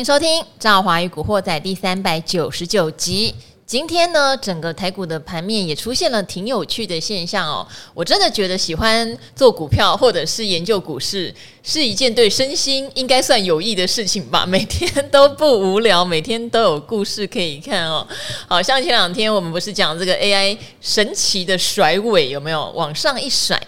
迎收听《赵华与古惑仔》第三百九十九集。今天呢，整个台股的盘面也出现了挺有趣的现象哦。我真的觉得喜欢做股票或者是研究股市，是一件对身心应该算有益的事情吧。每天都不无聊，每天都有故事可以看哦。好像前两天我们不是讲这个 AI 神奇的甩尾有没有？往上一甩。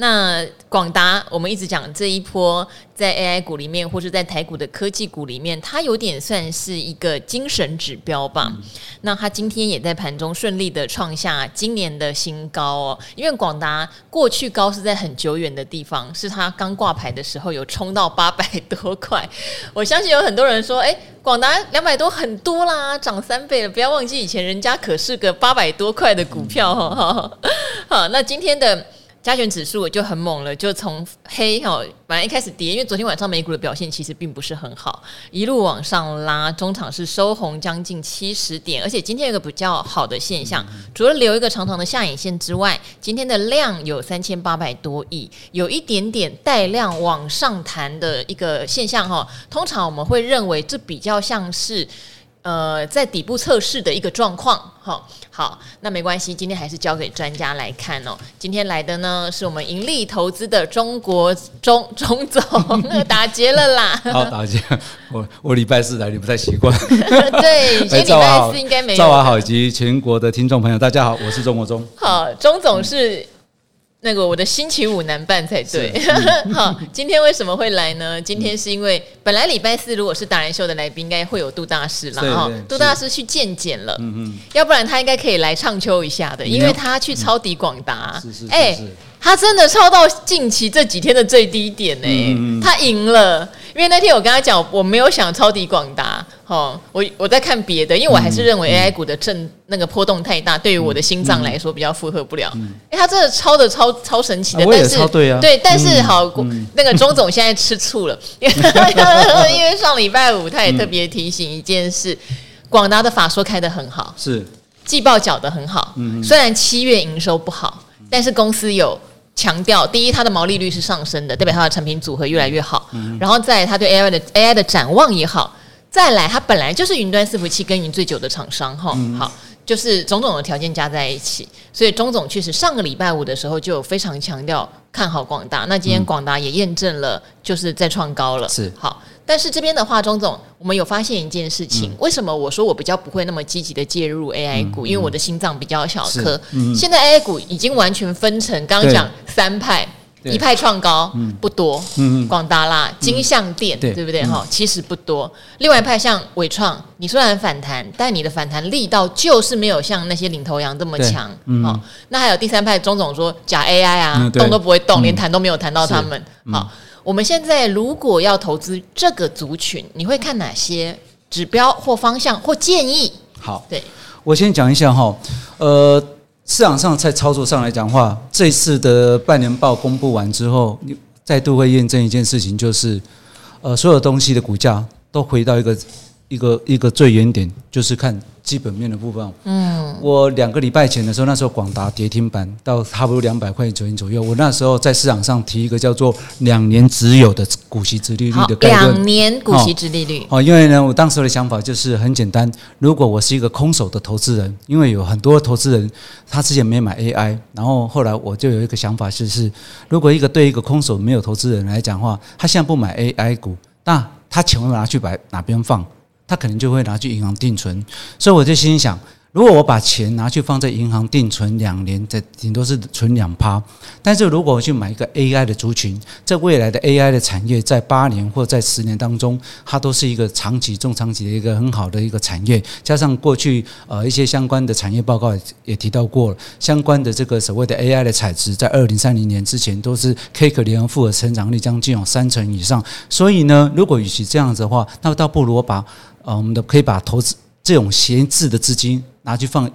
那广达，我们一直讲这一波在 AI 股里面，或是在台股的科技股里面，它有点算是一个精神指标吧。嗯、那它今天也在盘中顺利的创下今年的新高哦。因为广达过去高是在很久远的地方，是它刚挂牌的时候有冲到八百多块。我相信有很多人说，哎，广达两百多很多啦，涨三倍了。不要忘记以前人家可是个八百多块的股票哈。好，那今天的。加权指数就很猛了，就从黑哈，本来一开始跌，因为昨天晚上美股的表现其实并不是很好，一路往上拉，中场是收红将近七十点，而且今天有个比较好的现象，除了留一个长长的下影线之外，今天的量有三千八百多亿，有一点点带量往上弹的一个现象哈。通常我们会认为这比较像是。呃，在底部测试的一个状况，好，好，那没关系，今天还是交给专家来看哦。今天来的呢，是我们盈利投资的中国钟钟总打劫了啦。好，打劫，我我礼拜四来，你不太习惯。对，礼拜四应该没有。赵华好，以及全国的听众朋友，大家好，我是中国忠。好，钟总是。那个我的星期五难办才对，嗯、好，今天为什么会来呢？今天是因为本来礼拜四如果是达人秀的来宾，应该会有杜大师了哈。杜大师去见检了，嗯嗯，要不然他应该可以来唱秋一下的，因为他去抄底广达，哎，他真的抄到近期这几天的最低点呢、欸，嗯嗯他赢了。因为那天我跟他讲，我没有想抄底广达，哦，我我在看别的，因为我还是认为 AI 股的震那个波动太大，对于我的心脏来说比较负荷不了。哎，他真的抄的超超神奇的，但是对啊，对，但是好，那个钟总现在吃醋了，因为上礼拜五他也特别提醒一件事，广达的法说开的很好，是。季报缴的很好，虽然七月营收不好，但是公司有。强调，第一，它的毛利率是上升的，代表它的产品组合越来越好。嗯、然后再，它对 AI 的 AI 的展望也好。再来，它本来就是云端伺服器耕耘最久的厂商，哈、嗯，好，就是种种的条件加在一起，所以钟总确实上个礼拜五的时候就非常强调看好广达。那今天广达也验证了，就是在创高了，是好。但是这边的话，钟总，我们有发现一件事情，嗯、为什么我说我比较不会那么积极的介入 AI 股？嗯、因为我的心脏比较小颗。嗯、现在 AI 股已经完全分成，刚刚讲三派，一派创高、嗯、不多，嗯、广达啦、金像电，嗯、对不对？哈、嗯，其实不多。另外一派像伟创，你虽然反弹，但你的反弹力道就是没有像那些领头羊这么强。嗯、好，那还有第三派，钟总说假 AI 啊，嗯、动都不会动，连谈都没有谈到他们。好。我们现在如果要投资这个族群，你会看哪些指标或方向或建议？好，对，我先讲一下哈，呃，市场上在操作上来讲的话，这次的半年报公布完之后，你再度会验证一件事情，就是呃，所有东西的股价都回到一个一个一个最原点，就是看。基本面的部分，嗯，我两个礼拜前的时候，那时候广达跌停板到差不多两百块钱左右。我那时候在市场上提一个叫做两年只有的股息殖利率的概念。两年股息殖利率。哦，因为呢，我当时的想法就是很简单，如果我是一个空手的投资人，因为有很多投资人他之前没买 AI，然后后来我就有一个想法，就是如果一个对一个空手没有投资人来讲的话，他现在不买 AI 股，那他钱会拿去摆哪边放？他可能就会拿去银行定存，所以我就心想。如果我把钱拿去放在银行定存两年，这顶多是存两趴。但是如果我去买一个 AI 的族群，在未来的 AI 的产业，在八年或在十年当中，它都是一个长期、中长期的一个很好的一个产业。加上过去呃一些相关的产业报告也提到过了，相关的这个所谓的 AI 的产值，在二零三零年之前都是 K 可联合复合成长率将近有三成以上。所以呢，如果与其这样子的话，那倒不如我把呃我们的可以把投资这种闲置的资金。拿去放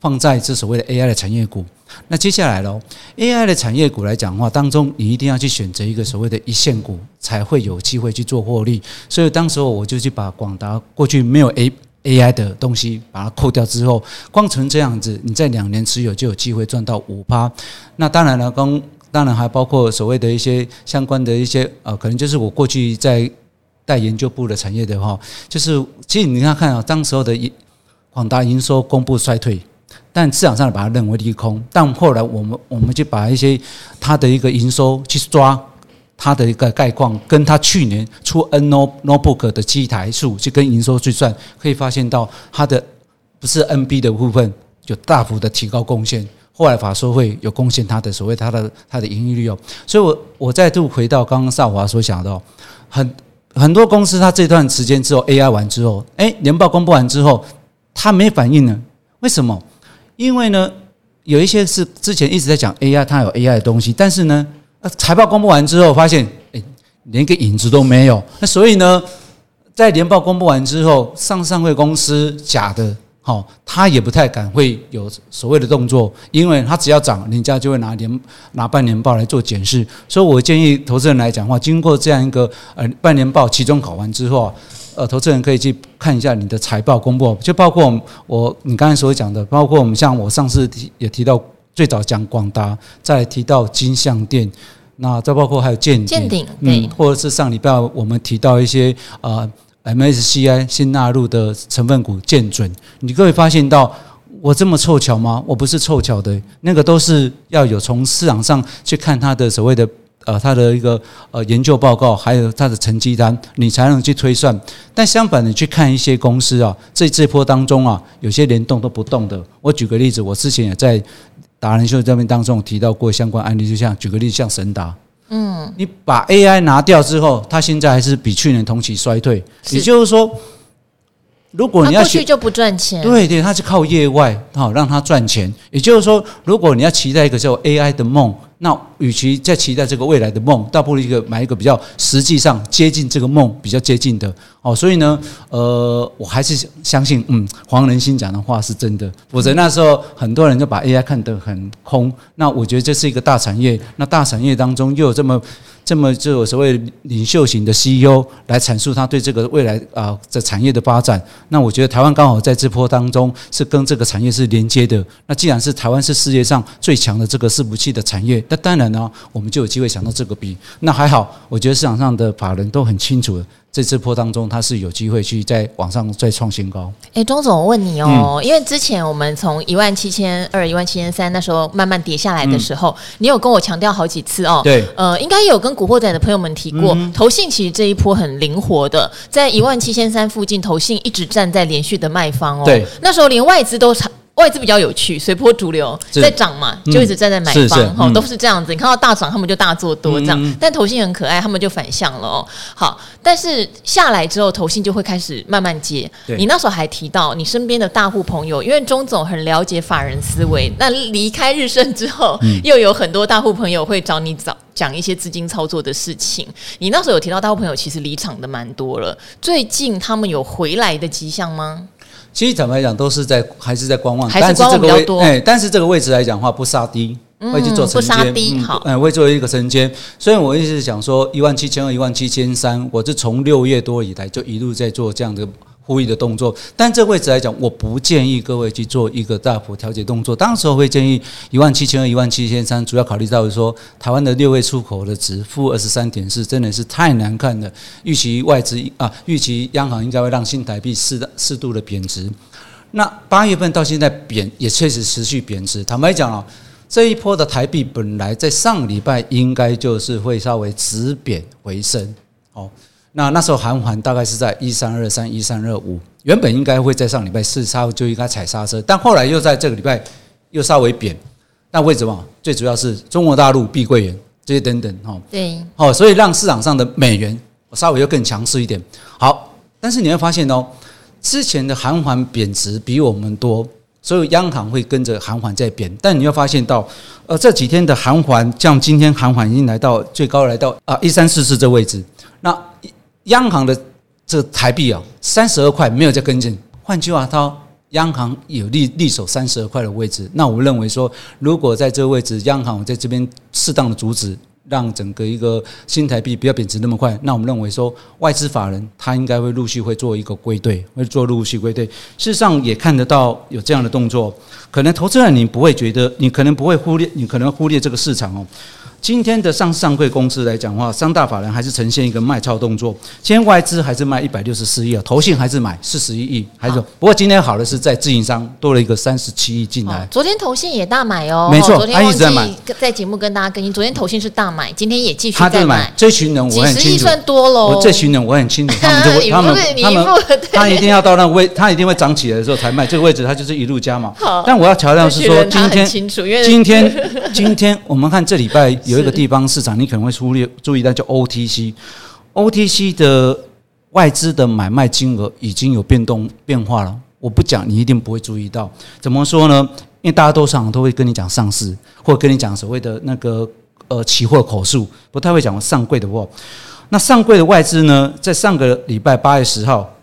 放在这所谓的 AI 的产业股，那接下来喽，AI 的产业股来讲的话，当中你一定要去选择一个所谓的一线股，才会有机会去做获利。所以当时候我就去把广达过去没有 A AI 的东西把它扣掉之后，光成这样子，你在两年持有就有机会赚到五趴。那当然了，刚当然还包括所谓的一些相关的一些呃，可能就是我过去在。带研究部的产业的话，就是其实你看看啊，当时候的广达营收公布衰退，但市场上把它认为利空，但后来我们我们就把一些它的一个营收去抓。它的一个概况，跟它去年出 N notebook 的机台数，去跟营收去算，可以发现到它的不是 NB 的部分就大幅的提高贡献。后来法说会有贡献它的所谓它的它的盈利率哦。所以我我再度回到刚刚少华所讲的，很很多公司它这段时间之后 AI 完之后，哎，年报公布完之后，它没反应呢？为什么？因为呢，有一些是之前一直在讲 AI，它有 AI 的东西，但是呢。呃财报公布完之后，发现哎，连个影子都没有。那所以呢，在年报公布完之后，上上会公司假的，好，他也不太敢会有所谓的动作，因为他只要涨，人家就会拿年拿半年报来做检视。所以我建议投资人来讲的话，经过这样一个呃半年报期中考完之后，呃，投资人可以去看一下你的财报公布，就包括我你刚才所讲的，包括我们像我上次提也提到。最早讲广达，再提到金像店，那再包括还有建鼎嗯，或者是上礼拜我们提到一些呃 MSCI 新纳入的成分股建准，你各位发现到我这么凑巧吗？我不是凑巧的，那个都是要有从市场上去看它的所谓的呃它的一个呃研究报告，还有它的成绩单，你才能去推算。但相反的，去看一些公司啊，这这波当中啊，有些连动都不动的。我举个例子，我之前也在。达人秀这边当中提到过相关案例，就像举个例子，像神达，嗯，你把 AI 拿掉之后，它现在还是比去年同期衰退，也就是说，如果你要过去就不赚钱，对对，它是靠业外好让它赚钱，也就是说，如果你要期待一个叫 AI 的梦。那与其在期待这个未来的梦，倒不如一个买一个比较实际上接近这个梦比较接近的哦。所以呢，呃，我还是相信，嗯，黄仁勋讲的话是真的。否则那时候很多人就把 AI 看得很空。那我觉得这是一个大产业，那大产业当中又有这么。这么就有所谓领袖型的 CEO 来阐述他对这个未来啊的产业的发展，那我觉得台湾刚好在这波当中是跟这个产业是连接的。那既然是台湾是世界上最强的这个伺服器的产业，那当然呢，我们就有机会想到这个比。那还好，我觉得市场上的法人都很清楚的。这次波当中，它是有机会去在往上再创新高。哎，钟总，我问你哦，因为之前我们从一万七千二、一万七千三那时候慢慢跌下来的时候，你有跟我强调好几次哦。对，呃，应该有跟古惑仔的朋友们提过，投信其实这一波很灵活的，在一万七千三附近，投信一直站在连续的卖方哦。对，那时候连外资都外资比较有趣，随波逐流在涨嘛，就一直站在买方，哈，都是这样子。你看到大涨，他们就大做多这样。但投信很可爱，他们就反向了哦。好，但是下来之后，投信就会开始慢慢接。你那时候还提到你身边的大户朋友，因为钟总很了解法人思维。那离开日盛之后，又有很多大户朋友会找你找讲一些资金操作的事情。你那时候有提到大户朋友其实离场的蛮多了，最近他们有回来的迹象吗？其实坦白讲，都是在还是在观望，还是观望比较多。哎，但是这个位置来讲的话，不杀低，会去做承接，不杀低，好，哎，会作为一个承接。所以我一直想说，一万七千二、一万七千三，我是从六月多以来就一路在做这样的。故意的动作，但这位置来讲，我不建议各位去做一个大幅调节动作。当时我会建议一万七千二、一万七千三，主要考虑到说，台湾的六位出口的值负二十三点四，真的是太难看了。预期外资啊，预期央行应该会让新台币适的适度的贬值。那八月份到现在贬也确实持续贬值。坦白讲啊，这一波的台币本来在上礼拜应该就是会稍微止贬回升，哦。那那时候韩环大概是在一三二三一三二五，原本应该会在上礼拜四稍微就应该踩刹车，但后来又在这个礼拜又稍微贬。那为什么？最主要是中国大陆碧桂园这些等等哈。对。哦，所以让市场上的美元稍微又更强势一点。好，但是你会发现哦，之前的韩环贬值比我们多，所以央行会跟着韩环在贬。但你会发现到，呃，这几天的韩环，像今天韩环已经来到最高来到啊一三四四这位置，那。央行的这台币啊，三十二块没有再跟进。换句话，说央行有立立守三十二块的位置。那我们认为说，如果在这个位置，央行在这边适当的阻止，让整个一个新台币不要贬值那么快，那我们认为说，外资法人他应该会陆续会做一个归队，会做陆续归队。事实上也看得到有这样的动作。可能投资人你不会觉得，你可能不会忽略，你可能忽略这个市场哦。今天的上上柜公司来讲的话，三大法人还是呈现一个卖超动作。今天外资还是卖一百六十四亿啊，投信还是买四十一亿，还是不过今天好的是在自营商多了一个三十七亿进来。昨天投信也大买哦，没错，昨天一直在买。在节目跟大家更新，昨天投信是大买，今天也继续在买。买这群人我很清楚。我这群人我很清楚，他们就会，他们他们他一定要到那个位，他一定会涨起来的时候才卖这个位置，他就是一路加码。但我要强调是说，今天今天今天我们看这礼拜有一个地方市场。你可能会忽略注意到，叫 OTC，OTC 的外资的买卖金额已经有变动变化了。我不讲，你一定不会注意到。怎么说呢？因为大家都常都会跟你讲上市，或者跟你讲所谓的那个呃期货口述，不太会讲上柜的话。那上柜的外资呢，在上个礼拜八月十号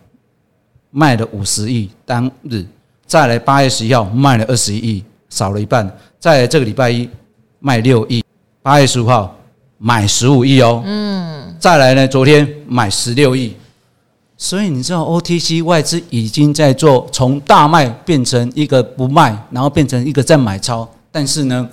卖了五十亿当日，再来八月十一号卖了二十一亿，少了一半。再来这个礼拜一卖六亿，八月十五号。买十五亿哦，嗯，再来呢？昨天买十六亿，所以你知道 OTC 外资已经在做从大卖变成一个不卖，然后变成一个在买超，但是呢，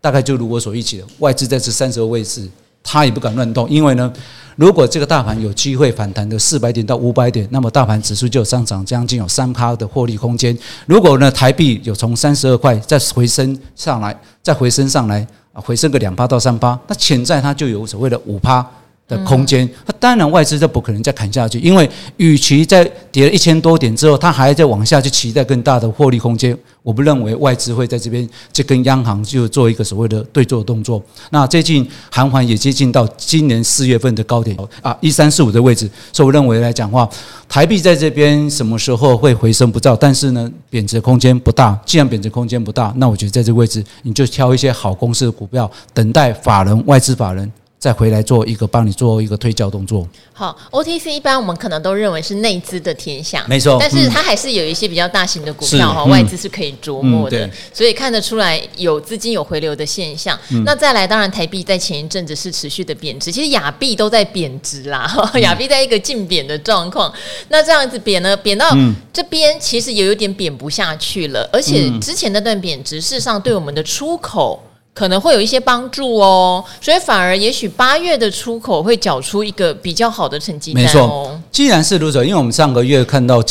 大概就如我所预期的，外资在这三十个位置，他也不敢乱动，因为呢，如果这个大盘有机会反弹的四百点到五百点，那么大盘指数就上涨将近有三趴的获利空间。如果呢，台币有从三十二块再回升上来，再回升上来。回升个两趴到三趴，那潜在它就有所谓的五趴的空间。那当然外资就不可能再砍下去，因为与其在跌了一千多点之后，它还在往下去期待更大的获利空间，我不认为外资会在这边就跟央行就做一个所谓的对做动作。那最近韩环也接近到今年四月份的高点啊，一三四五的位置，所以我认为来讲话，台币在这边什么时候会回升不知道，但是呢，贬值空间不大。既然贬值空间不大，那我觉得在这个位置你就挑一些好公司的股票，等待法人外资法人。再回来做一个帮你做一个推销动作。好，OTC 一般我们可能都认为是内资的天下，没错。但是它还是有一些比较大型的股票哈，外资是可以琢磨的，所以看得出来有资金有回流的现象。那再来，当然台币在前一阵子是持续的贬值，其实亚币都在贬值啦，亚币在一个净贬的状况。那这样子贬呢，贬到这边其实也有点贬不下去了，而且之前那段贬值，事实上对我们的出口。可能会有一些帮助哦，所以反而也许八月的出口会缴出一个比较好的成绩单。没错，既然是如此，因为我们上个月看到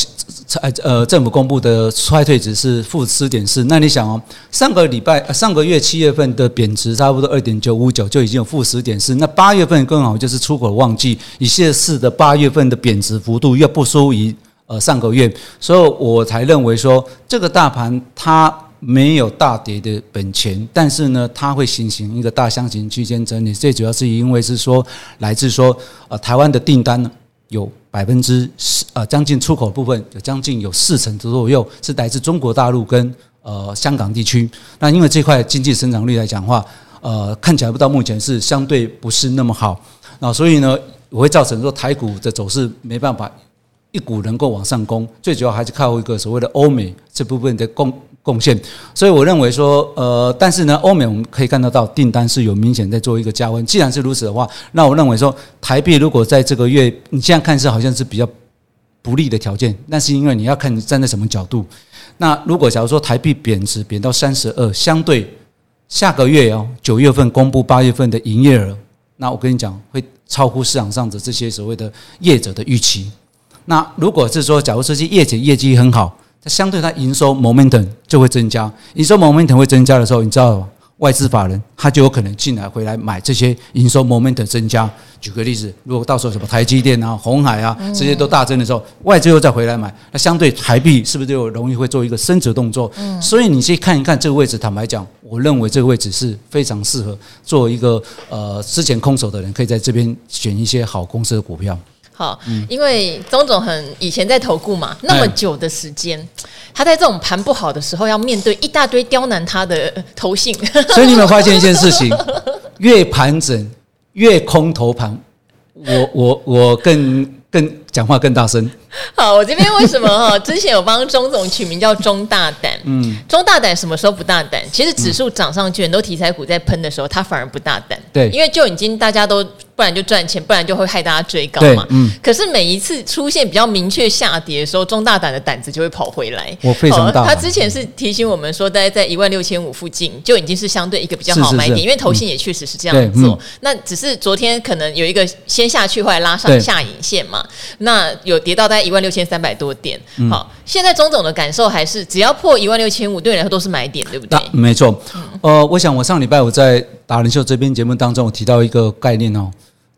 呃政府公布的衰退值是负四点四，那你想哦，上个礼拜呃上个月七月份的贬值差不多二点九五九就已经有负十点四，那八月份更好就是出口旺季，以现在的八月份的贬值幅度又不输于呃上个月，所以我才认为说这个大盘它。没有大跌的本钱，但是呢，它会形成一个大箱型区间整理。最主要是因为是说，来自说，呃，台湾的订单呢有百分之十，呃，将近出口部分有将近有四成左右是来自中国大陆跟呃香港地区。那因为这块经济增长率来讲话，呃，看起来不到目前是相对不是那么好。那所以呢，我会造成说台股的走势没办法一股能够往上攻。最主要还是靠一个所谓的欧美这部分的供。贡献，所以我认为说，呃，但是呢，欧美我们可以看得到订单是有明显在做一个加温。既然是如此的话，那我认为说，台币如果在这个月，你现在看是好像是比较不利的条件，那是因为你要看你站在什么角度。那如果假如说台币贬值贬到三十二，相对下个月哦，九月份公布八月份的营业额，那我跟你讲会超乎市场上的这些所谓的业者的预期。那如果是说，假如这些业者业绩很好。相对它营收 momentum 就会增加，营收 momentum 会增加的时候，你知道外资法人他就有可能进来回来买这些营收 momentum 增加。举个例子，如果到时候什么台积电啊、鸿海啊这些都大增的时候，外资又再回来买，那相对台币是不是就容易会做一个升值动作？所以你去看一看这个位置，坦白讲，我认为这个位置是非常适合做一个呃之前空手的人可以在这边选一些好公司的股票。好，因为钟总很以前在投顾嘛，那么久的时间，他在这种盘不好的时候，要面对一大堆刁难他的投信。所以你有没有发现一件事情？越盘整越空头盘，我我我更更讲话更大声。好，我这边为什么哈？之前有帮钟总取名叫钟大胆，嗯，钟大胆什么时候不大胆？其实指数涨上去，很多题材股在喷的时候，他反而不大胆。对，因为就已经大家都不然就赚钱，不然就会害大家追高嘛。嗯。可是每一次出现比较明确下跌的时候，钟大胆的胆子就会跑回来。我非常大。他之前是提醒我们说，大概在一万六千五附近就已经是相对一个比较好买点，因为投信也确实是这样做。那只是昨天可能有一个先下去，后来拉上下影线嘛。那有跌到大概一万六千三百多点。好，现在钟总的感受还是只要破一万六千五，对你来说都是买点，对不对？没错。呃，我想我上礼拜我在达人秀这边节目当中，我提到一个概念哦，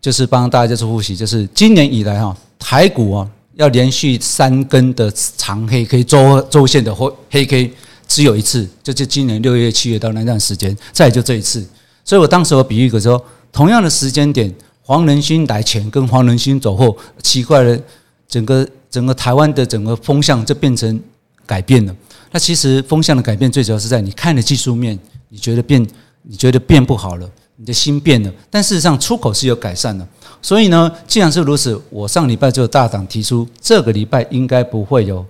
就是帮大家做复习，就是今年以来哈，台股啊要连续三根的长黑 K 周周线的黑黑 K 只有一次，就是今年六月、七月到那段时间，再就这一次。所以我当时我比喻个说，同样的时间点，黄仁勋来前跟黄仁勋走后，奇怪了，整个整个台湾的整个风向就变成改变了。那其实风向的改变，最主要是在你看的技术面，你觉得变，你觉得变不好了，你的心变了。但事实上，出口是有改善的。所以呢，既然是如此，我上礼拜就大胆提出，这个礼拜应该不会有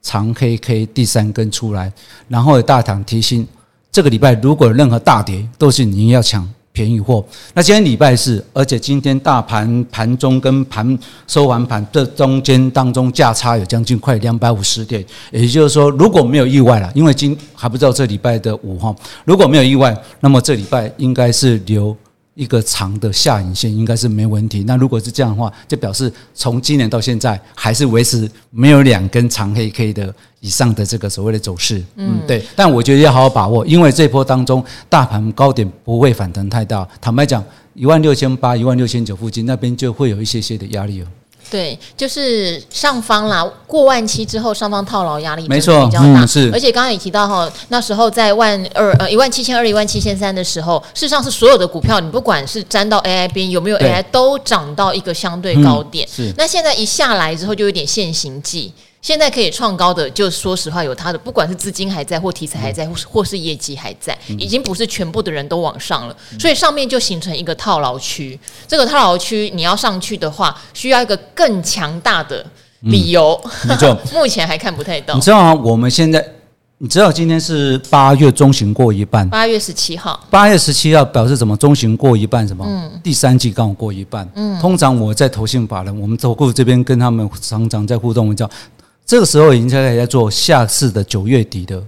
长黑 K 第三根出来。然后大胆提醒，这个礼拜如果有任何大跌，都是你要抢。便宜货。那今天礼拜四，而且今天大盘盘中跟盘收完盘这中间当中价差有将近快两百五十点，也就是说，如果没有意外了，因为今还不知道这礼拜的五号，如果没有意外，那么这礼拜应该是留。一个长的下影线应该是没问题。那如果是这样的话，就表示从今年到现在还是维持没有两根长黑 K 的以上的这个所谓的走势。嗯，对。但我觉得要好好把握，因为这波当中大盘高点不会反弹太大。坦白讲，一万六千八、一万六千九附近那边就会有一些些的压力了。对，就是上方啦，过万七之后，上方套牢压力没错比较大。嗯、是，而且刚刚也提到哈，那时候在万二呃一万七千二、一万七千三的时候，事实上是所有的股票，你不管是沾到 AI 边有没有 AI，都涨到一个相对高点。嗯、是，那现在一下来之后，就有点现行记。现在可以创高的，就说实话，有它的，不管是资金还在，或题材还在，或是或是业绩还在，已经不是全部的人都往上了，所以上面就形成一个套牢区。这个套牢区你要上去的话，需要一个更强大的理由。目前还看不太到。你知道吗？我们现在，你知道今天是八月中旬过一半，八月十七号，八月十七号表示什么？中旬过一半，什么？嗯，第三季刚好过一半。嗯，通常我在投信法人，我们投顾这边跟他们常常在互动，我们叫。这个时候已经在在做下次的九月底的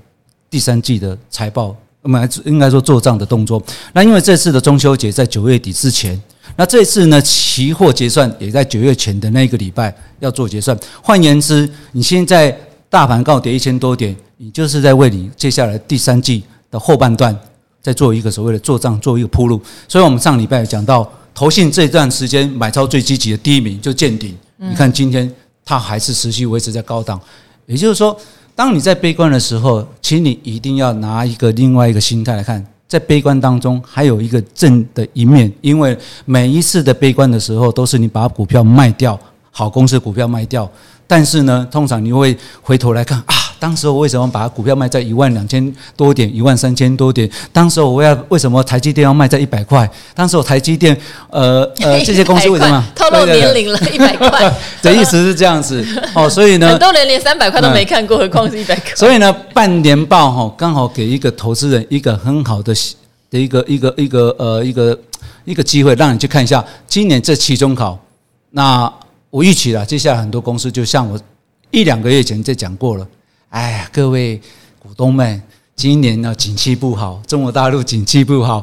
第三季的财报，我们应该说做账的动作。那因为这次的中秋节在九月底之前，那这次呢期货结算也在九月前的那个礼拜要做结算。换言之，你现在大盘告跌一千多点，你就是在为你接下来第三季的后半段在做一个所谓的做账，做一个铺路。所以我们上礼拜讲到投信这段时间买超最积极的第一名就见顶，你看今天。它还是持续维持在高档，也就是说，当你在悲观的时候，请你一定要拿一个另外一个心态来看，在悲观当中还有一个正的一面，因为每一次的悲观的时候，都是你把股票卖掉，好公司股票卖掉，但是呢，通常你会回头来看啊。当时我为什么把股票卖在一万两千多点，一万三千多点？当时我要为什么台积电要卖在一百块？当时我台积电，呃呃，这些公司为什么透露年龄了？一百块 的意思是这样子哦，所以呢，很多人连三百块都没看过，何况是一百块？所以呢，半年报哈，刚好给一个投资人一个很好的的一个一个一个呃一个一个机会，让你去看一下今年这期中考。那我预期了，接下来很多公司就像我一两个月前就讲过了。哎呀，各位股东们，今年呢景气不好，中国大陆景气不好，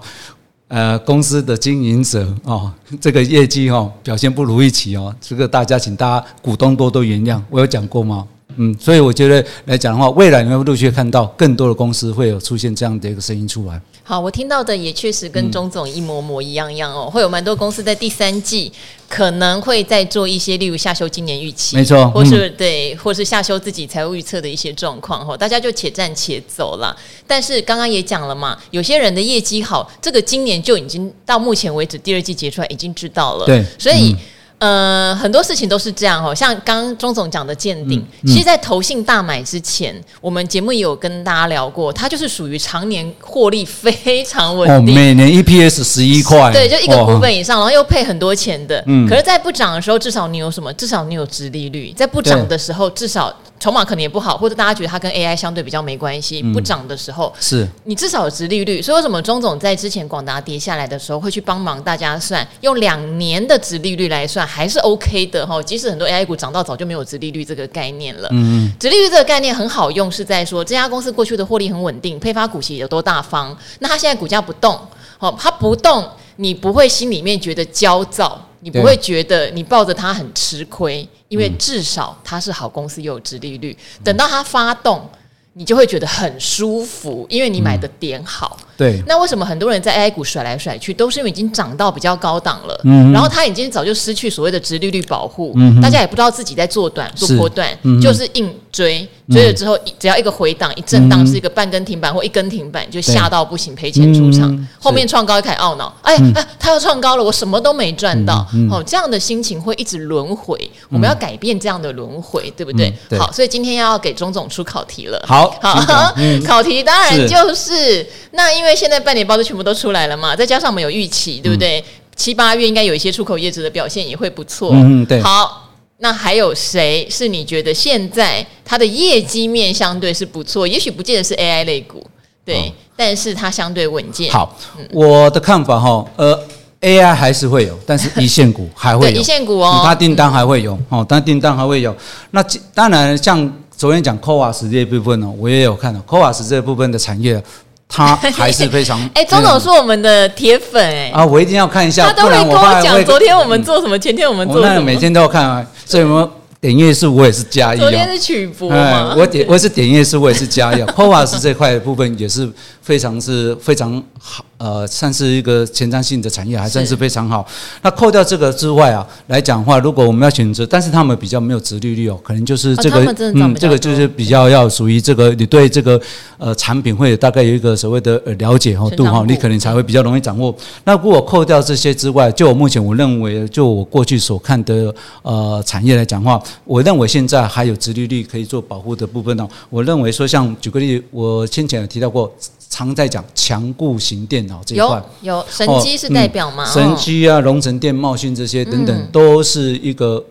呃，公司的经营者哦，这个业绩哦表现不如预期哦，这个大家请大家股东多多原谅，我有讲过吗？嗯，所以我觉得来讲的话，未来你会陆续看到更多的公司会有出现这样的一个声音出来。好，我听到的也确实跟钟总一模模一样样哦，会有蛮多公司在第三季可能会在做一些，例如下修今年预期，没错，或是对，或是下修自己财务预测的一些状况哦，大家就且战且走了。但是刚刚也讲了嘛，有些人的业绩好，这个今年就已经到目前为止第二季结出来已经知道了，对，所以。呃，很多事情都是这样哦，像刚刚钟总讲的鉴定，嗯嗯、其实，在投信大买之前，我们节目也有跟大家聊过，它就是属于常年获利非常稳定，哦、每年 EPS 十一块，对，就一个股本以上，然后又配很多钱的。嗯，可是，在不涨的时候，至少你有什么？至少你有殖利率，在不涨的时候，至少。筹码可能也不好，或者大家觉得它跟 AI 相对比较没关系，嗯、不涨的时候，是你至少有殖利率。所以为什么钟总在之前广达跌下来的时候，会去帮忙大家算，用两年的殖利率来算，还是 OK 的哈。即使很多 AI 股涨到早就没有殖利率这个概念了，嗯，殖利率这个概念很好用，是在说这家公司过去的获利很稳定，配发股息有多大方。那它现在股价不动，好，它不动，你不会心里面觉得焦躁。你不会觉得你抱着它很吃亏，因为至少它是好公司，又有直利率。等到它发动，你就会觉得很舒服，因为你买的点好。对，那为什么很多人在 AI 股甩来甩去，都是因为已经涨到比较高档了，嗯，然后它已经早就失去所谓的直利率保护，嗯，大家也不知道自己在做短做波段，就是硬追，追了之后只要一个回档一震荡，是一个半根停板或一根停板，就吓到不行，赔钱出场，后面创高一开始懊恼，哎哎，他要创高了，我什么都没赚到，哦，这样的心情会一直轮回，我们要改变这样的轮回，对不对？好，所以今天要给钟总出考题了，好，好，考题当然就是那因。因为现在半年报都全部都出来了嘛，再加上我们有预期，对不对？嗯、七八月应该有一些出口业者的表现也会不错。嗯，对。好，那还有谁是你觉得现在它的业绩面相对是不错？也许不见得是 AI 类股，对，哦、但是它相对稳健。好，嗯、我的看法哈，呃，AI 还是会有，但是一线股还会有，一线股哦，它订单还会有哦，但订单还会有。那当然，像昨天讲 CoWoS 这一部分呢，我也有看到 CoWoS 这一部分的产业。他还是非常 哎，钟总是我们的铁粉哎。啊，我一定要看一下，他都会跟我讲昨天我们做什么，前天我们做什么，每天都要看啊，所以我们点阅数我也是加一，昨天是曲博嘛，我点我是点阅数我也是加一 p o w a s 这块的部分也是非常是非常好。呃，算是一个前瞻性的产业，还算是非常好。那扣掉这个之外啊，来讲的话，如果我们要选择，但是他们比较没有直利率哦，可能就是这个，哦、嗯，这个就是比较要属于这个，你对这个呃产品会大概有一个所谓的呃了解哈度哈，你可能才会比较容易掌握。那如果扣掉这些之外，就我目前我认为，就我过去所看的呃产业来讲话，我认为现在还有直利率可以做保护的部分呢。我认为说，像举个例，我先前有提到过。常在讲强固型电脑这一块，有有神机是代表吗？哦嗯、神机啊，龙城电、茂讯这些等等，嗯、都是一个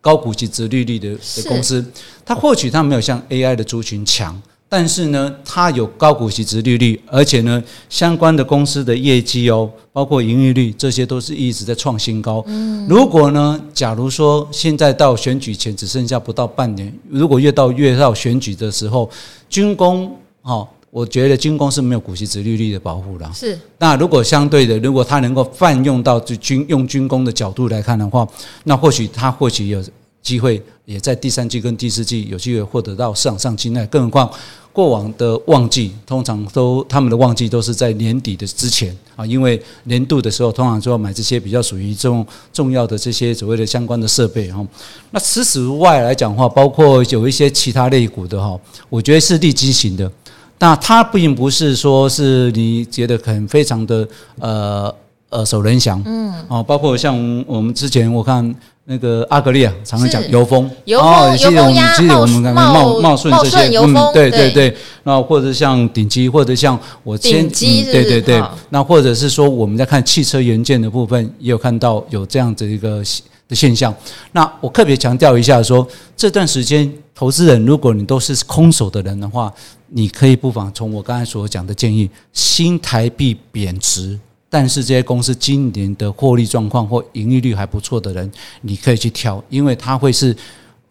高股息、值利率的的公司。它或许它没有像 AI 的族群强，但是呢，它有高股息、值利率，而且呢，相关的公司的业绩哦，包括盈利率，这些都是一直在创新高。嗯、如果呢，假如说现在到选举前只剩下不到半年，如果越到越到选举的时候，军工哦。我觉得军工是没有股息殖利率的保护了。是。那如果相对的，如果它能够泛用到就军用军工的角度来看的话，那或许它或许有机会也在第三季跟第四季有机会获得到市场上青睐。更何况过往的旺季通常都他们的旺季都是在年底的之前啊，因为年度的时候通常就要买这些比较属于这种重要的这些所谓的相关的设备哈。那此此外来讲的话，包括有一些其他类股的哈，我觉得是利基型的。那它并不是说是你觉得很非常的呃耳熟能详，嗯，哦，包括像我们之前我看那个阿格力啊，常常讲油封，油封，油封呀，茂茂茂顺这些，嗯，对对对，那或者像顶级，或者像我先，对对。对，那或者是说我们在看汽车元件的部分，也有看到有这样子一个的现象。那我特别强调一下说，这段时间投资人，如果你都是空手的人的话，你可以不妨从我刚才所讲的建议，新台币贬值，但是这些公司今年的获利状况或盈利率还不错的人，你可以去挑，因为它会是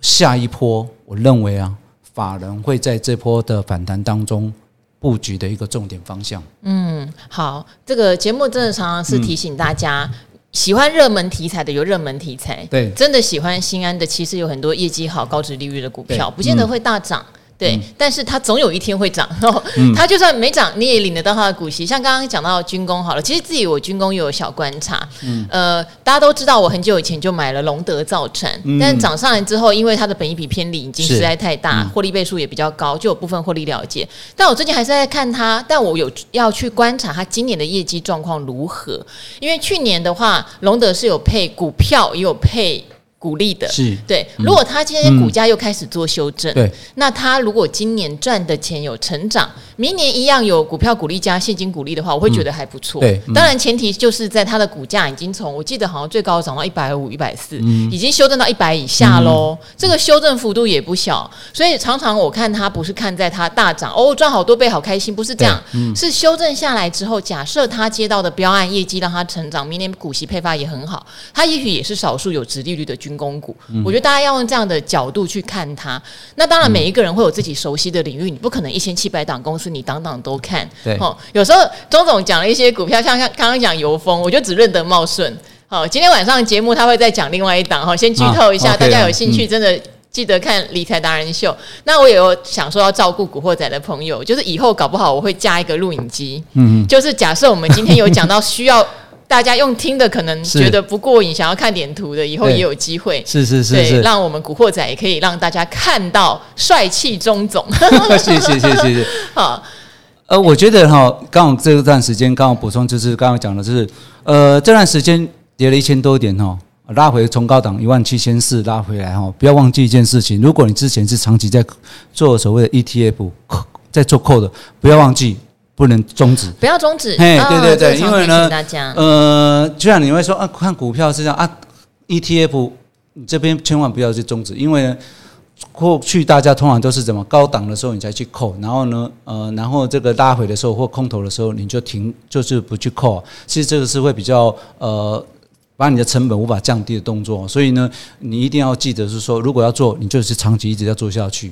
下一波。我认为啊，法人会在这波的反弹当中布局的一个重点方向。嗯，好，这个节目真的常常是提醒大家，喜欢热门题材的有热门题材，对，真的喜欢新安的，其实有很多业绩好、高值利率的股票，不见得会大涨。对，但是它总有一天会涨。它就算没涨，你也领得到它的股息。像刚刚讲到军工好了，其实自己我军工又有小观察。嗯，呃，大家都知道我很久以前就买了龙德造船，嗯、但涨上来之后，因为它的本益比偏离已经实在太大，获、嗯、利倍数也比较高，就有部分获利了结。但我最近还是在看它，但我有要去观察它今年的业绩状况如何。因为去年的话，龙德是有配股票，也有配。鼓励的。是。对，如果他今天股价又开始做修正，对，那他如果今年赚的钱有成长，明年一样有股票鼓励加现金鼓励的话，我会觉得还不错。对，当然前提就是在他的股价已经从我记得好像最高涨到一百五、一百四，已经修正到一百以下喽。这个修正幅度也不小，所以常常我看他不是看在他大涨哦，赚好多倍好开心，不是这样，是修正下来之后，假设他接到的标案业绩让他成长，明年股息配发也很好，他也许也是少数有直利率的军工股，我觉得大家要用这样的角度去看它。那当然，每一个人会有自己熟悉的领域，你不可能一千七百档公司你档档都看。对，哦，有时候钟总讲了一些股票，像像刚刚讲油封，我就只认得茂顺。好，今天晚上节目他会再讲另外一档哈，先剧透一下，大家有兴趣真的记得看理财达人秀。那我也有想说要照顾古惑仔的朋友，就是以后搞不好我会加一个录影机，嗯，就是假设我们今天有讲到需要。大家用听的可能觉得不过瘾，想要看点图的，以后也有机会。是是是，对，让我们古惑仔也可以让大家看到帅气钟总。谢谢谢谢谢谢。好，呃，我觉得哈，刚好这段时间刚好补充，就是刚刚讲的，就是呃，这段时间跌了一千多点哈，拉回从高档一万七千四拉回来哈，不要忘记一件事情，如果你之前是长期在做所谓的 ETF，在做 call 的，不要忘记。不能终止，不要终止。嘿，对对对，因为呢，呃，就像你会说啊，看股票是这样啊，ETF 你这边千万不要去终止，因为呢，过去大家通常都是怎么高档的时候你才去扣，然后呢，呃，然后这个拉回的时候或空头的时候你就停，就是不去扣。其实这个是会比较呃，把你的成本无法降低的动作，所以呢，你一定要记得是说，如果要做，你就是长期一直要做下去。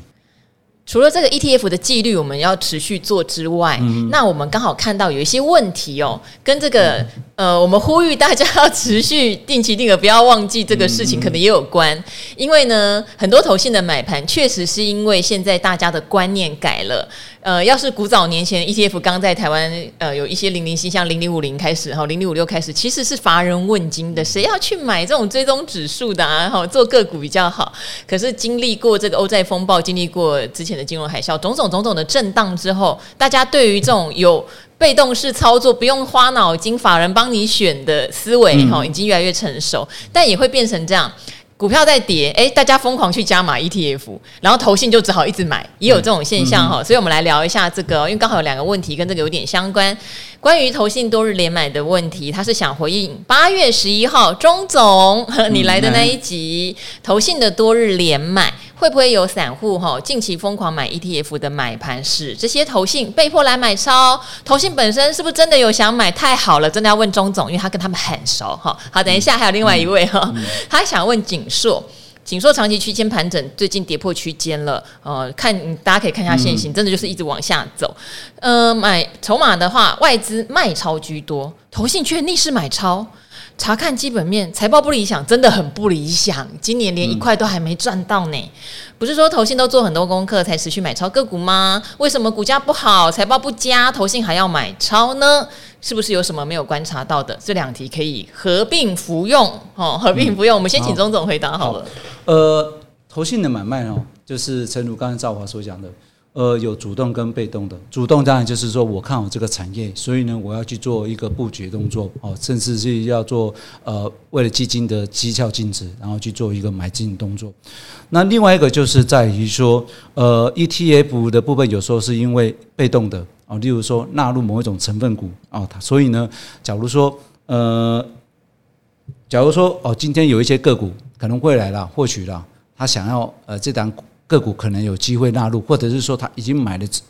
除了这个 ETF 的纪律我们要持续做之外，嗯、那我们刚好看到有一些问题哦，跟这个呃，我们呼吁大家要持续定期定额，不要忘记这个事情，可能也有关。因为呢，很多投信的买盘确实是因为现在大家的观念改了。呃，要是古早年前 ETF 刚在台湾，呃，有一些零零星像零零五零开始哈，零零五六开始，其实是乏人问津的，谁要去买这种追踪指数的啊？哈，做个股比较好。可是经历过这个欧债风暴，经历过之前的金融海啸，种种种种的震荡之后，大家对于这种有被动式操作、不用花脑筋、法人帮你选的思维，哈，已经越来越成熟，但也会变成这样。股票在跌，哎，大家疯狂去加码 ETF，然后投信就只好一直买，也有这种现象哈。所以我们来聊一下这个，因为刚好有两个问题跟这个有点相关。关于投信多日连买的问题，他是想回应八月十一号钟总 你来的那一集，投信的多日连买。会不会有散户哈近期疯狂买 ETF 的买盘是这些投信被迫来买超？投信本身是不是真的有想买？太好了，真的要问钟总，因为他跟他们很熟哈。好，等一下还有另外一位哈，嗯嗯、他想问景硕，景硕长期区间盘整，最近跌破区间了。呃，看大家可以看一下线型，真的就是一直往下走。呃，买筹码的话，外资卖超居多，投信却逆势买超。查看基本面，财报不理想，真的很不理想。今年连一块都还没赚到呢。不是说投信都做很多功课才持续买超个股吗？为什么股价不好，财报不佳，投信还要买超呢？是不是有什么没有观察到的？这两题可以合并服用哦，合并服用。我们先请钟总回答好了。呃，投信的买卖哦，就是诚如刚才赵华所讲的。呃，有主动跟被动的。主动当然就是说我看好这个产业，所以呢，我要去做一个布局动作哦，甚至是要做呃，为了基金的绩效净值，然后去做一个买进动作。那另外一个就是在于说，呃，ETF 的部分有时候是因为被动的啊，例如说纳入某一种成分股啊，所以呢，假如说呃，假如说哦，今天有一些个股可能会来了，获取了，他想要呃这档。个股可能有机会纳入，或者是说他已经买了之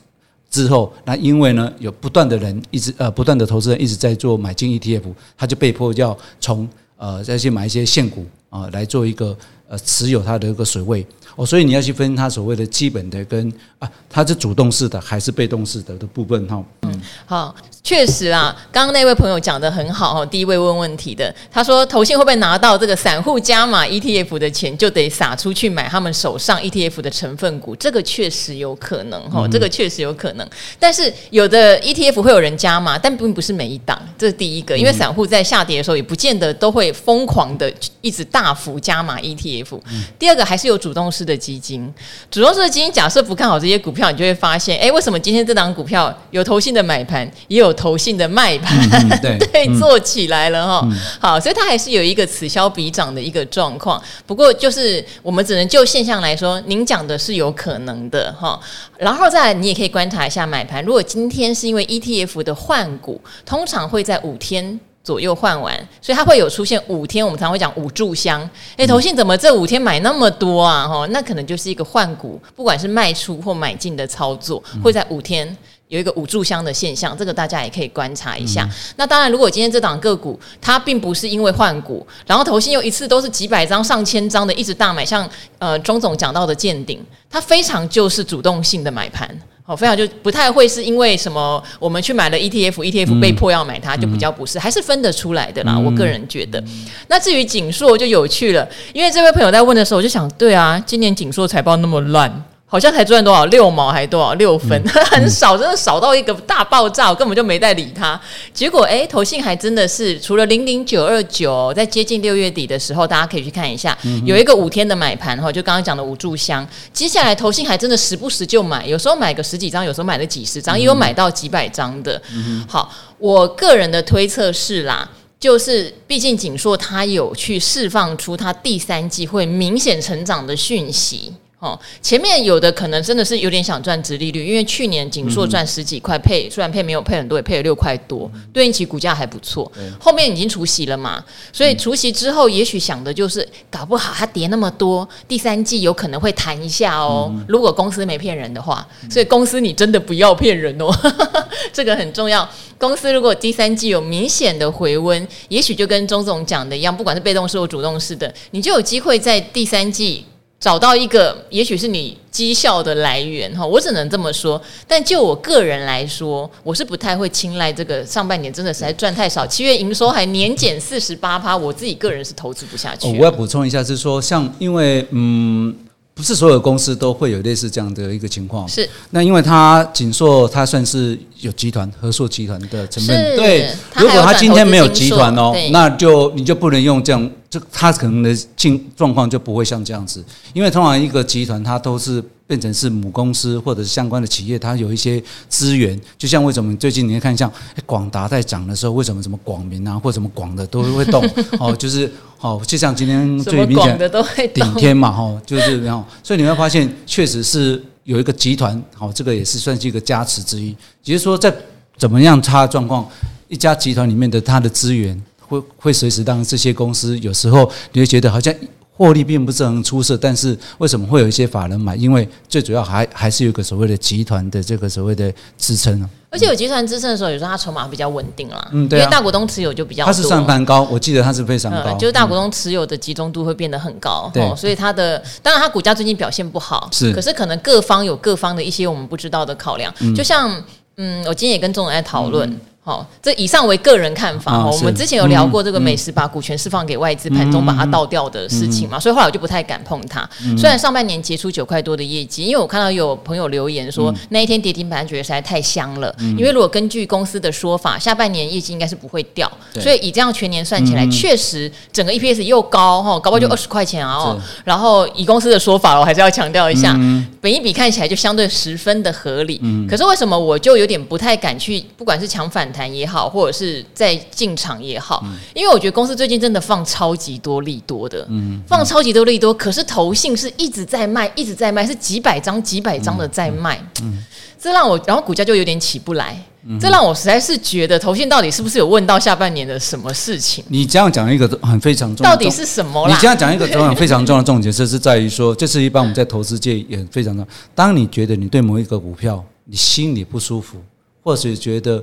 之后，那因为呢有不断的人一直呃不断的投资人一直在做买进 ETF，他就被迫要从呃再去买一些现股啊来做一个呃持有它的一个水位哦，所以你要去分它所谓的基本的跟啊它是主动式的还是被动式的的部分哈。嗯，好。确实啊，刚刚那位朋友讲的很好哦。第一位问问题的，他说投信会不会拿到这个散户加码 ETF 的钱，就得撒出去买他们手上 ETF 的成分股？这个确实有可能哈，这个确实有可能。但是有的 ETF 会有人加码，但并不是每一档。这是第一个，因为散户在下跌的时候也不见得都会疯狂的一直大幅加码 ETF。第二个还是有主动式的基金，主动式的基金假设不看好这些股票，你就会发现，哎，为什么今天这档股票有投信的买盘，也有投信的卖盘，对，对，做起来了哈。嗯、好，所以它还是有一个此消彼长的一个状况。不过，就是我们只能就现象来说，您讲的是有可能的哈。然后再来，你也可以观察一下买盘。如果今天是因为 ETF 的换股，通常会在五天左右换完，所以它会有出现五天。我们常会讲五炷香。诶，投信怎么这五天买那么多啊？哈，那可能就是一个换股，不管是卖出或买进的操作，会在五天。有一个五炷香的现象，这个大家也可以观察一下。嗯、那当然，如果今天这档个股它并不是因为换股，然后投信又一次都是几百张、上千张的一直大买，像呃钟总讲到的见顶，它非常就是主动性的买盘，好，非常就不太会是因为什么我们去买了 ETF，ETF 被迫要买它，就比较不是，还是分得出来的啦。我个人觉得。那至于景硕就有趣了，因为这位朋友在问的时候，我就想，对啊，今年景硕财报那么烂。好像才赚多少六毛还多少六分，嗯、很少，真的少到一个大爆炸，我根本就没在理他。结果哎，投信还真的是除了零零九二九，在接近六月底的时候，大家可以去看一下，嗯、有一个五天的买盘哈，就刚刚讲的五炷香。接下来投信还真的时不时就买，有时候买个十几张，有时候买了几十张，也有买到几百张的。嗯、好，我个人的推测是啦，就是毕竟景硕他有去释放出他第三季会明显成长的讯息。哦，前面有的可能真的是有点想赚直利率，因为去年景硕赚十几块配，虽然配没有配很多，也配了六块多，对应起股价还不错。后面已经除息了嘛，所以除息之后，也许想的就是搞不好它跌那么多，第三季有可能会弹一下哦。如果公司没骗人的话，所以公司你真的不要骗人哦，这个很重要。公司如果第三季有明显的回温，也许就跟钟总讲的一样，不管是被动式或主动式的，你就有机会在第三季。找到一个，也许是你绩效的来源哈，我只能这么说。但就我个人来说，我是不太会青睐这个上半年真的实在赚太少，七月营收还年减四十八趴，我自己个人是投资不下去。我要补充一下，是说像因为嗯。不是所有公司都会有类似这样的一个情况。是。那因为它锦硕，它算是有集团合硕集团的成分。对。如果它今天没有集团哦，那就你就不能用这样，就它可能的境状况就不会像这样子。因为通常一个集团它都是。变成是母公司或者是相关的企业，它有一些资源，就像为什么最近你看像广达在涨的时候，为什么什么广明啊或者什么广的都会动 哦，就是哦，就像今天最明显的都会顶天嘛哈，就是然后，所以你会发现确实是有一个集团，好，这个也是算是一个加持之一。也就是说，在怎么样差状况，一家集团里面的它的资源会会随时让这些公司有时候你会觉得好像。获利并不是很出色，但是为什么会有一些法人买？因为最主要还还是有一个所谓的集团的这个所谓的支撑呢。而且有集团支撑的时候，有时候它筹码比较稳定啦。嗯，对、啊，因为大股东持有就比较多。它是算盘高，我记得它是非常高，嗯、就是大股东持有的集中度会变得很高。所以它的当然它股价最近表现不好，是，可是可能各方有各方的一些我们不知道的考量。嗯、就像嗯，我今天也跟钟总在讨论。嗯好，这以上为个人看法。哦、我们之前有聊过这个美食把股权释放给外资，盘中把它倒掉的事情嘛，嗯嗯、所以后来我就不太敢碰它。嗯、虽然上半年结出九块多的业绩，因为我看到有朋友留言说、嗯、那一天跌停板觉得实在太香了。嗯、因为如果根据公司的说法，下半年业绩应该是不会掉，所以以这样全年算起来，确、嗯、实整个 EPS 又高哈，搞不好就二十块钱啊。嗯、然后以公司的说法，我还是要强调一下，嗯、本一比看起来就相对十分的合理。嗯、可是为什么我就有点不太敢去，不管是抢反弹也好，或者是在进场也好，嗯、因为我觉得公司最近真的放超级多利多的，嗯，放超级多利多，可是投信是一直在卖，一直在卖，是几百张、几百张的在卖，嗯，嗯这让我，然后股价就有点起不来，嗯、这让我实在是觉得投信到底是不是有问到下半年的什么事情？你这样讲一个很非常重要，到底是什么？你这样讲一个重要非常重要的重点，这是在于说，这是一般我们在投资界也非常重要。当你觉得你对某一个股票你心里不舒服，或是觉得。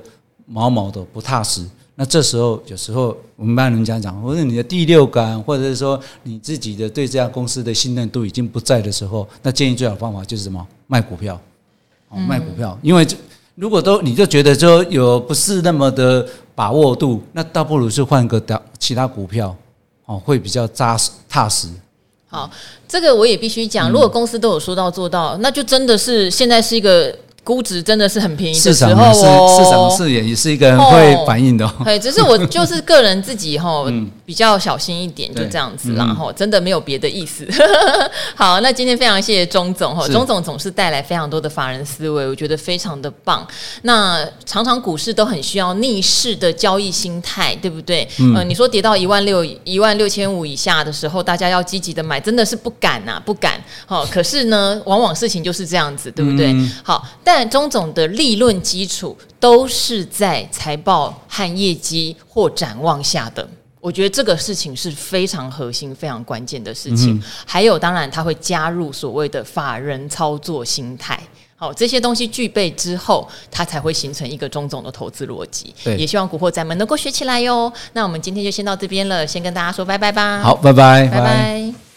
毛毛的不踏实，那这时候有时候我们班人家讲，或者你的第六感，或者是说你自己的对这家公司的信任度已经不在的时候，那建议最好的方法就是什么？卖股票，哦，卖股票，因为如果都你就觉得说有不是那么的把握度，那倒不如是换个其他股票，哦，会比较扎实踏实。好，这个我也必须讲，如果公司都有说到做到，那就真的是现在是一个。估值真的是很便宜的时候哦，市场视野也是一个人会反应的。对，只是我就是个人自己哈，比较小心一点，就这样子啦哈，真的没有别的意思。好，那今天非常谢谢钟总哈，钟总总是带来非常多的法人思维，我觉得非常的棒。那常常股市都很需要逆势的交易心态，对不对？嗯，你说跌到一万六、一万六千五以下的时候，大家要积极的买，真的是不敢呐，不敢。好，可是呢，往往事情就是这样子，对不对？好。但钟总的利润基础都是在财报和业绩或展望下的，我觉得这个事情是非常核心、非常关键的事情。嗯、还有，当然他会加入所谓的法人操作心态，好，这些东西具备之后，它才会形成一个中总的投资逻辑。也希望古惑仔们能够学起来哟。那我们今天就先到这边了，先跟大家说拜拜吧。好，拜拜，拜拜。拜拜。